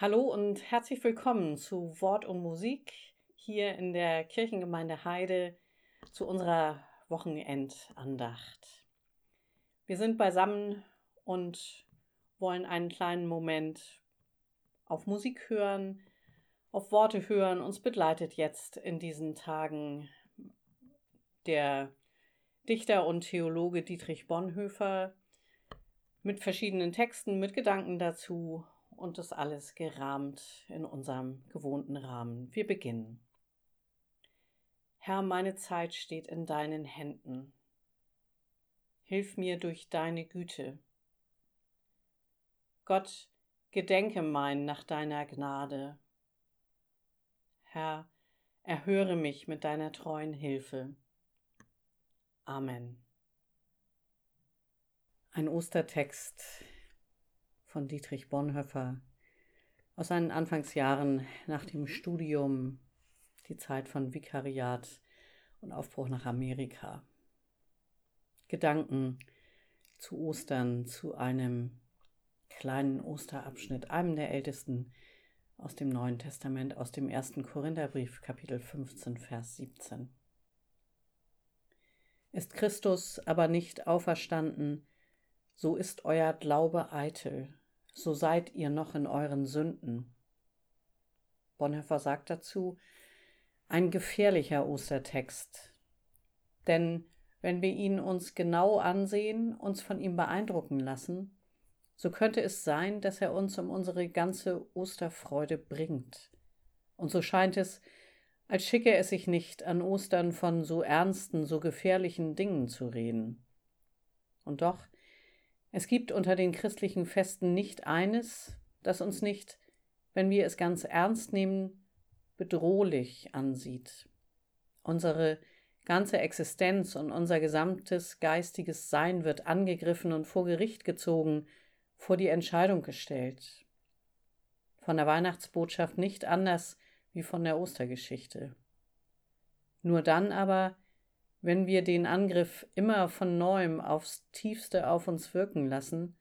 Hallo und herzlich willkommen zu Wort und Musik hier in der Kirchengemeinde Heide zu unserer Wochenendandacht. Wir sind beisammen und wollen einen kleinen Moment auf Musik hören, auf Worte hören. Uns begleitet jetzt in diesen Tagen der Dichter und Theologe Dietrich Bonhoeffer mit verschiedenen Texten, mit Gedanken dazu und das alles gerahmt in unserem gewohnten Rahmen. Wir beginnen. Herr, meine Zeit steht in deinen Händen. Hilf mir durch deine Güte. Gott, gedenke mein nach deiner Gnade. Herr, erhöre mich mit deiner treuen Hilfe. Amen. Ein Ostertext von Dietrich Bonhoeffer aus seinen Anfangsjahren nach dem Studium, die Zeit von Vikariat und Aufbruch nach Amerika. Gedanken zu Ostern, zu einem kleinen Osterabschnitt, einem der ältesten aus dem Neuen Testament, aus dem ersten Korintherbrief, Kapitel 15, Vers 17. Ist Christus aber nicht auferstanden, so ist euer Glaube eitel, so seid ihr noch in euren Sünden. Bonhoeffer sagt dazu, ein gefährlicher Ostertext. Denn wenn wir ihn uns genau ansehen, uns von ihm beeindrucken lassen, so könnte es sein, dass er uns um unsere ganze Osterfreude bringt. Und so scheint es, als schicke es sich nicht, an Ostern von so ernsten, so gefährlichen Dingen zu reden. Und doch es gibt unter den christlichen Festen nicht eines, das uns nicht, wenn wir es ganz ernst nehmen, bedrohlich ansieht. Unsere ganze Existenz und unser gesamtes geistiges Sein wird angegriffen und vor Gericht gezogen, vor die Entscheidung gestellt. Von der Weihnachtsbotschaft nicht anders wie von der Ostergeschichte. Nur dann aber wenn wir den Angriff immer von neuem aufs tiefste auf uns wirken lassen,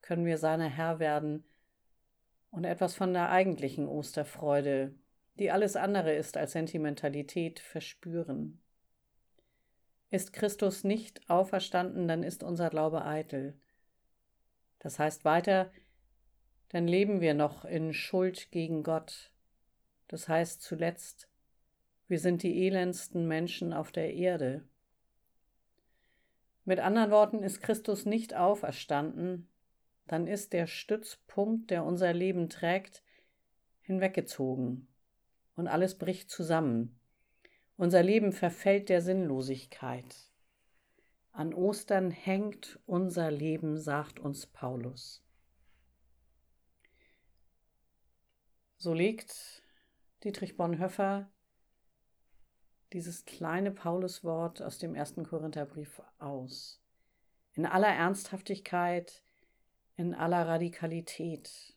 können wir seiner Herr werden und etwas von der eigentlichen Osterfreude, die alles andere ist als Sentimentalität, verspüren. Ist Christus nicht auferstanden, dann ist unser Glaube eitel. Das heißt weiter, dann leben wir noch in Schuld gegen Gott. Das heißt zuletzt, wir sind die elendsten Menschen auf der Erde. Mit anderen Worten, ist Christus nicht auferstanden, dann ist der Stützpunkt, der unser Leben trägt, hinweggezogen und alles bricht zusammen. Unser Leben verfällt der Sinnlosigkeit. An Ostern hängt unser Leben, sagt uns Paulus. So legt Dietrich Bonhoeffer dieses kleine Pauluswort aus dem ersten Korintherbrief aus. In aller Ernsthaftigkeit, in aller Radikalität.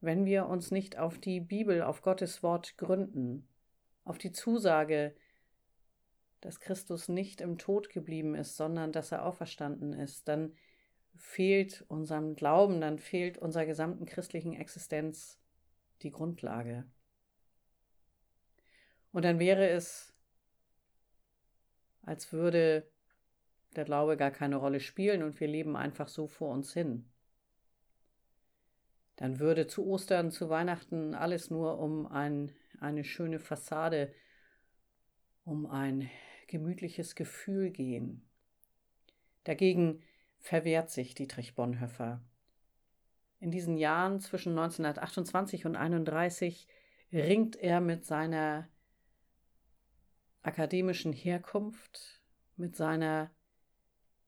Wenn wir uns nicht auf die Bibel, auf Gottes Wort gründen, auf die Zusage, dass Christus nicht im Tod geblieben ist, sondern dass er auferstanden ist, dann fehlt unserem Glauben, dann fehlt unserer gesamten christlichen Existenz die Grundlage. Und dann wäre es, als würde der Glaube gar keine Rolle spielen und wir leben einfach so vor uns hin. Dann würde zu Ostern, zu Weihnachten alles nur um ein, eine schöne Fassade, um ein gemütliches Gefühl gehen. Dagegen verwehrt sich Dietrich Bonhoeffer. In diesen Jahren zwischen 1928 und 1931 ringt er mit seiner akademischen Herkunft, mit seiner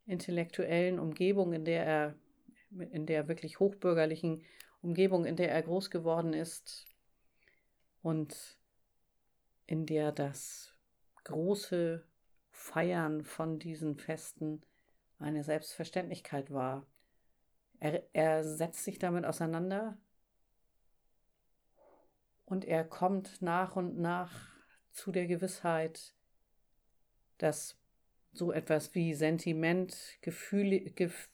intellektuellen Umgebung, in der er, in der wirklich hochbürgerlichen Umgebung, in der er groß geworden ist und in der das große Feiern von diesen Festen eine Selbstverständlichkeit war. Er, er setzt sich damit auseinander und er kommt nach und nach zu der Gewissheit, dass so etwas wie Sentiment, Gefühl, Gef,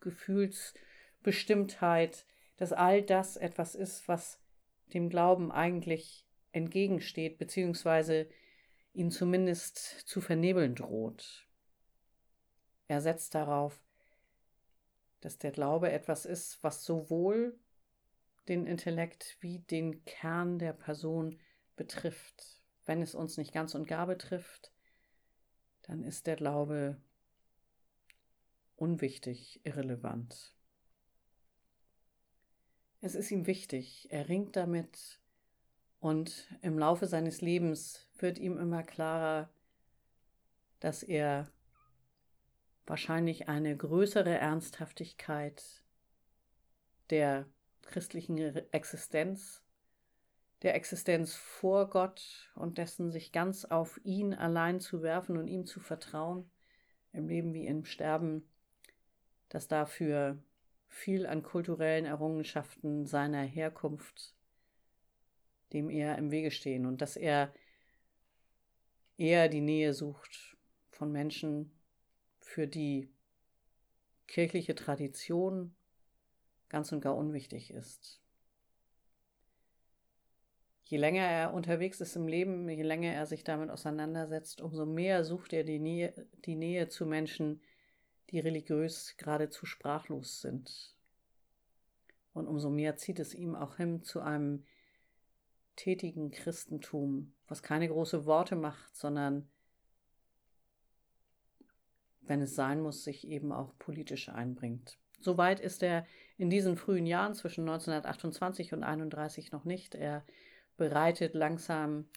Gefühls, Bestimmtheit, dass all das etwas ist, was dem Glauben eigentlich entgegensteht, beziehungsweise ihn zumindest zu vernebeln droht. Er setzt darauf, dass der Glaube etwas ist, was sowohl den Intellekt wie den Kern der Person betrifft. Wenn es uns nicht ganz und gar betrifft, dann ist der Glaube unwichtig, irrelevant. Es ist ihm wichtig, er ringt damit und im Laufe seines Lebens wird ihm immer klarer, dass er wahrscheinlich eine größere Ernsthaftigkeit der christlichen Existenz, der Existenz vor Gott und dessen sich ganz auf ihn allein zu werfen und ihm zu vertrauen, im Leben wie im Sterben, dass dafür viel an kulturellen Errungenschaften seiner Herkunft dem er im Wege stehen und dass er eher die Nähe sucht von Menschen, für die kirchliche Tradition ganz und gar unwichtig ist. Je länger er unterwegs ist im Leben, je länger er sich damit auseinandersetzt, umso mehr sucht er die Nähe, die Nähe zu Menschen, die religiös geradezu sprachlos sind. Und umso mehr zieht es ihm auch hin zu einem tätigen Christentum, was keine großen Worte macht, sondern wenn es sein muss, sich eben auch politisch einbringt. Soweit ist er in diesen frühen Jahren zwischen 1928 und 31 noch nicht. Er bereitet langsam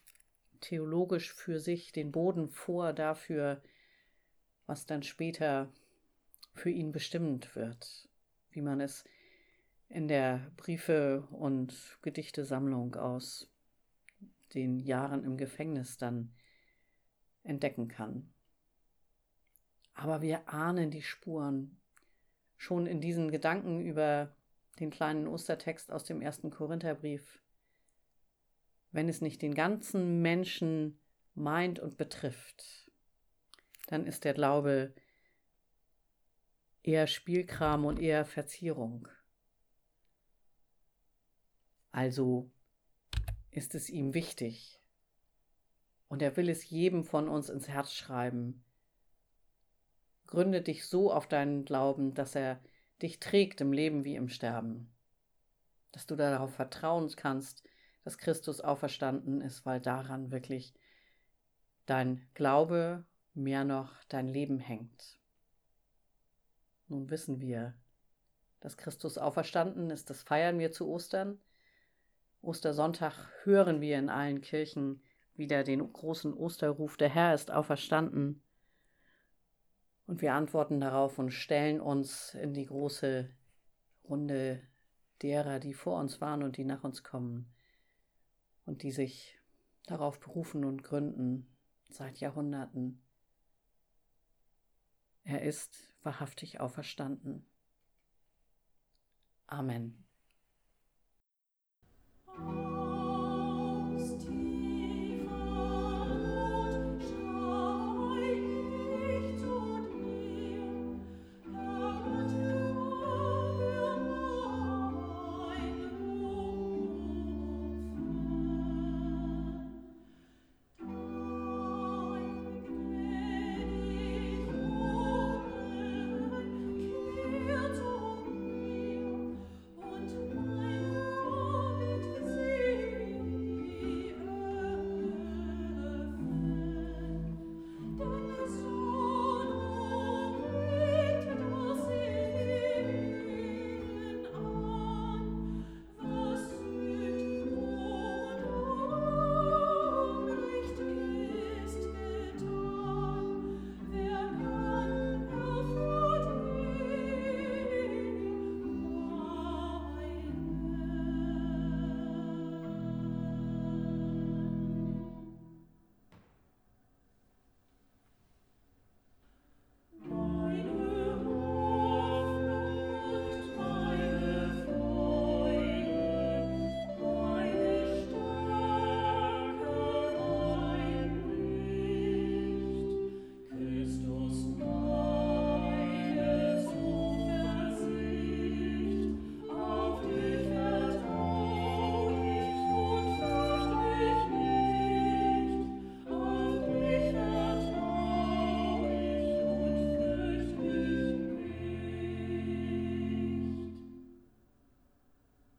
theologisch für sich den Boden vor dafür, was dann später für ihn bestimmend wird, wie man es in der Briefe- und Gedichtesammlung aus den Jahren im Gefängnis dann entdecken kann. Aber wir ahnen die Spuren schon in diesen Gedanken über den kleinen Ostertext aus dem ersten Korintherbrief. Wenn es nicht den ganzen Menschen meint und betrifft, dann ist der Glaube eher Spielkram und eher Verzierung. Also ist es ihm wichtig und er will es jedem von uns ins Herz schreiben, Gründe dich so auf deinen Glauben, dass er dich trägt im Leben wie im Sterben. Dass du darauf vertrauen kannst, dass Christus auferstanden ist, weil daran wirklich dein Glaube mehr noch dein Leben hängt. Nun wissen wir, dass Christus auferstanden ist, das feiern wir zu Ostern. Ostersonntag hören wir in allen Kirchen wieder den großen Osterruf, der Herr ist auferstanden. Und wir antworten darauf und stellen uns in die große Runde derer, die vor uns waren und die nach uns kommen und die sich darauf berufen und gründen seit Jahrhunderten. Er ist wahrhaftig auferstanden. Amen.